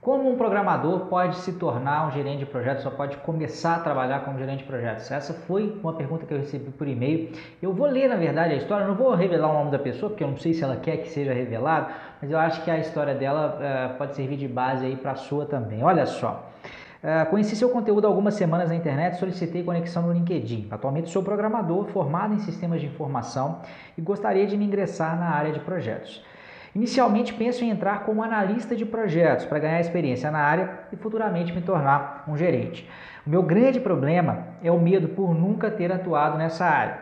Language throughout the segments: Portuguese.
Como um programador pode se tornar um gerente de projetos ou pode começar a trabalhar como gerente de projetos? Essa foi uma pergunta que eu recebi por e-mail. Eu vou ler, na verdade, a história, não vou revelar o nome da pessoa, porque eu não sei se ela quer que seja revelado, mas eu acho que a história dela uh, pode servir de base aí para a sua também. Olha só. Uh, conheci seu conteúdo há algumas semanas na internet, solicitei conexão no LinkedIn. Atualmente sou programador formado em sistemas de informação e gostaria de me ingressar na área de projetos. Inicialmente penso em entrar como analista de projetos para ganhar experiência na área e futuramente me tornar um gerente. O meu grande problema é o medo por nunca ter atuado nessa área.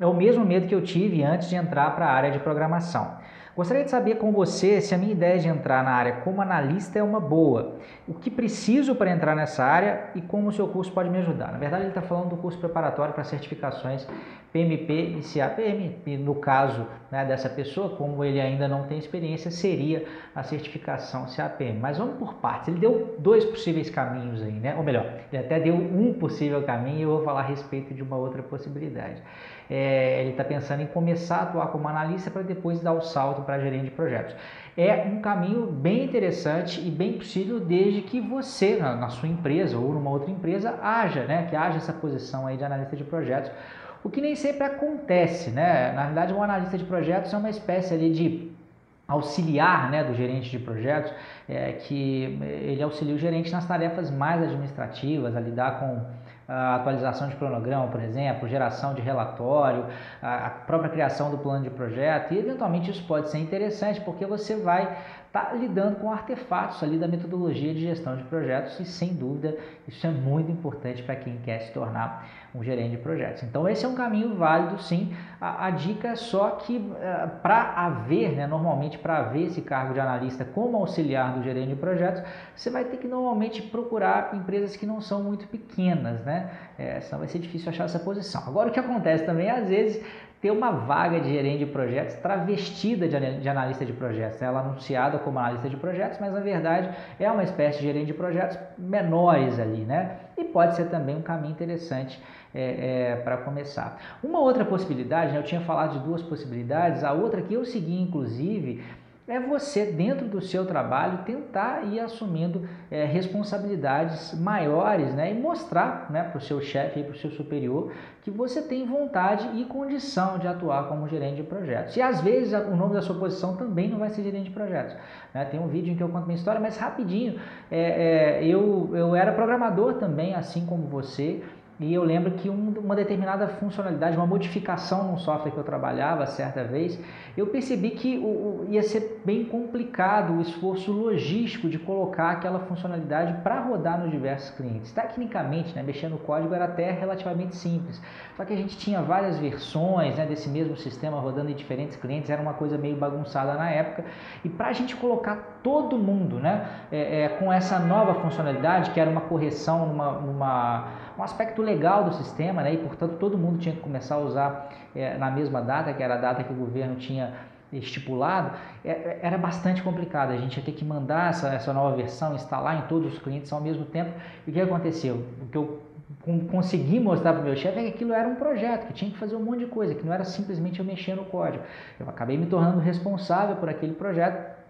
É o mesmo medo que eu tive antes de entrar para a área de programação. Gostaria de saber com você se a minha ideia de entrar na área como analista é uma boa, o que preciso para entrar nessa área e como o seu curso pode me ajudar. Na verdade, ele está falando do curso preparatório para certificações PMP e CAPM. E no caso né, dessa pessoa, como ele ainda não tem experiência, seria a certificação CAPM. Mas vamos por partes. Ele deu dois possíveis caminhos aí, né? Ou melhor, ele até deu um possível caminho e eu vou falar a respeito de uma outra possibilidade. É, ele está pensando em começar a atuar como analista para depois dar o salto para gerente de projetos. É um caminho bem interessante e bem possível desde que você, na, na sua empresa ou numa outra empresa, haja, né? Que haja essa posição aí de analista de projetos o que nem sempre acontece, né? Na verdade, um analista de projetos é uma espécie ali de auxiliar né, do gerente de projetos, é, que ele auxilia o gerente nas tarefas mais administrativas, a lidar com atualização de cronograma, por exemplo, geração de relatório, a própria criação do plano de projeto, e eventualmente isso pode ser interessante porque você vai está lidando com artefatos ali da metodologia de gestão de projetos e sem dúvida isso é muito importante para quem quer se tornar um gerente de projetos. Então esse é um caminho válido sim. A, a dica é só que eh, para haver, né, normalmente para haver esse cargo de analista como auxiliar do gerente de projetos, você vai ter que normalmente procurar empresas que não são muito pequenas, né? É, senão vai ser difícil achar essa posição. Agora o que acontece também às vezes ter uma vaga de gerente de projetos travestida de, analista de projetos. Ela é anunciada como analista de projetos, mas na verdade é uma espécie de gerente de projetos menores ali, né? E pode ser também um caminho interessante é, é, para começar. Uma outra possibilidade, né, eu tinha falado de duas possibilidades, a outra que eu segui inclusive é você, dentro do seu trabalho, tentar ir assumindo é, responsabilidades maiores né, e mostrar né, para o seu chefe e para o seu superior que você tem vontade e condição de atuar como gerente de projetos. E às vezes o nome da sua posição também não vai ser gerente de projetos. Né? Tem um vídeo em que eu conto minha história, mas rapidinho, é, é, eu, eu era programador também, assim como você. E eu lembro que um, uma determinada funcionalidade, uma modificação no software que eu trabalhava certa vez, eu percebi que o, ia ser bem complicado o esforço logístico de colocar aquela funcionalidade para rodar nos diversos clientes. Tecnicamente, né, mexer no código era até relativamente simples, só que a gente tinha várias versões né, desse mesmo sistema rodando em diferentes clientes, era uma coisa meio bagunçada na época. E para a gente colocar todo mundo né, é, é, com essa nova funcionalidade, que era uma correção numa, numa um aspecto legal do sistema, né, e portanto todo mundo tinha que começar a usar é, na mesma data, que era a data que o governo tinha estipulado, é, é, era bastante complicado. A gente ia ter que mandar essa, essa nova versão, instalar em todos os clientes ao mesmo tempo. E o que aconteceu? O que eu consegui mostrar para o meu chefe é que aquilo era um projeto, que tinha que fazer um monte de coisa, que não era simplesmente eu mexer no código. Eu acabei me tornando responsável por aquele projeto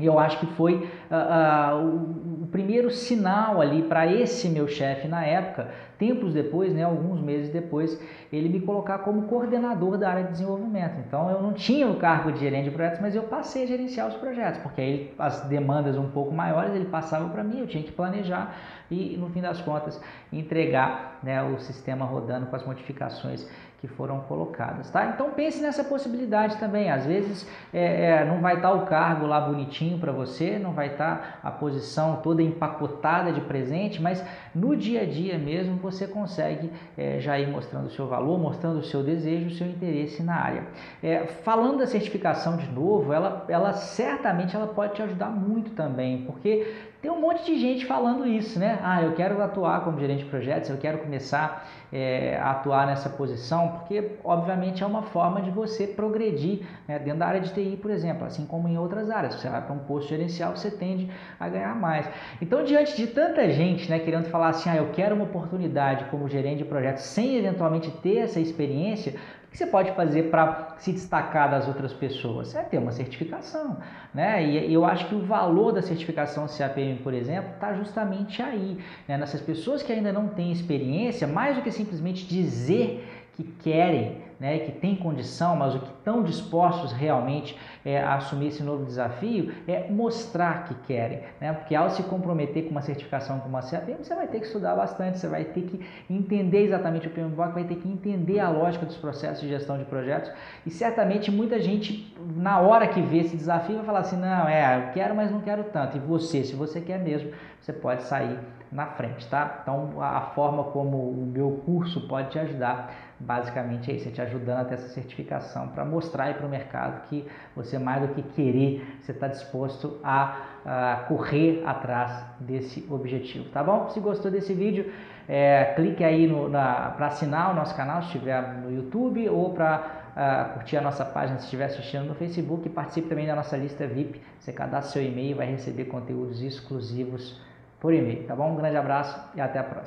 e eu acho que foi uh, uh, o, primeiro sinal ali para esse meu chefe na época, tempos depois, né, alguns meses depois, ele me colocar como coordenador da área de desenvolvimento. Então eu não tinha o cargo de gerente de projetos, mas eu passei a gerenciar os projetos, porque aí as demandas um pouco maiores ele passava para mim, eu tinha que planejar e no fim das contas entregar né, o sistema rodando com as modificações que foram colocadas, tá? Então pense nessa possibilidade também. Às vezes é, é, não vai estar tá o cargo lá bonitinho para você, não vai estar tá a posição toda empacotada de presente, mas no dia a dia mesmo você consegue é, já ir mostrando o seu valor, mostrando o seu desejo, o seu interesse na área. É, falando da certificação de novo, ela, ela certamente ela pode te ajudar muito também, porque tem um monte de gente falando isso, né? Ah, eu quero atuar como gerente de projetos, eu quero começar é, a atuar nessa posição, porque obviamente é uma forma de você progredir né? dentro da área de TI, por exemplo, assim como em outras áreas. Você vai para um posto gerencial, você tende a ganhar mais. Então, diante de tanta gente né, querendo falar assim, ah, eu quero uma oportunidade como gerente de projetos sem eventualmente ter essa experiência, O que você pode fazer para se destacar das outras pessoas? É ter uma certificação, né? E eu acho que o valor da certificação CAPM, por exemplo, está justamente aí, né? nessas pessoas que ainda não têm experiência, mais do que simplesmente dizer que querem, né, que têm condição, mas o que estão dispostos realmente é, a assumir esse novo desafio é mostrar que querem, né? Porque ao se comprometer com uma certificação como a CAPM, você vai ter que estudar bastante, você vai ter que entender exatamente o PMBOK, vai ter que entender a lógica dos processos de gestão de projetos e certamente muita gente na hora que vê esse desafio vai falar assim, não, é, eu quero, mas não quero tanto. E você, se você quer mesmo, você pode sair na frente, tá? Então, a forma como o meu curso pode te ajudar, basicamente é isso, é te ajudando a ter essa certificação para mostrar para o mercado que você, mais do que querer, você está disposto a, a, correr atrás desse objetivo, tá bom? Se gostou desse vídeo, é, clique aí para assinar o nosso canal se estiver no YouTube ou para Uh, curtir a nossa página se estiver assistindo no Facebook e participe também da nossa lista VIP. Você cadastra seu e-mail e vai receber conteúdos exclusivos por e-mail, tá bom? Um grande abraço e até a próxima.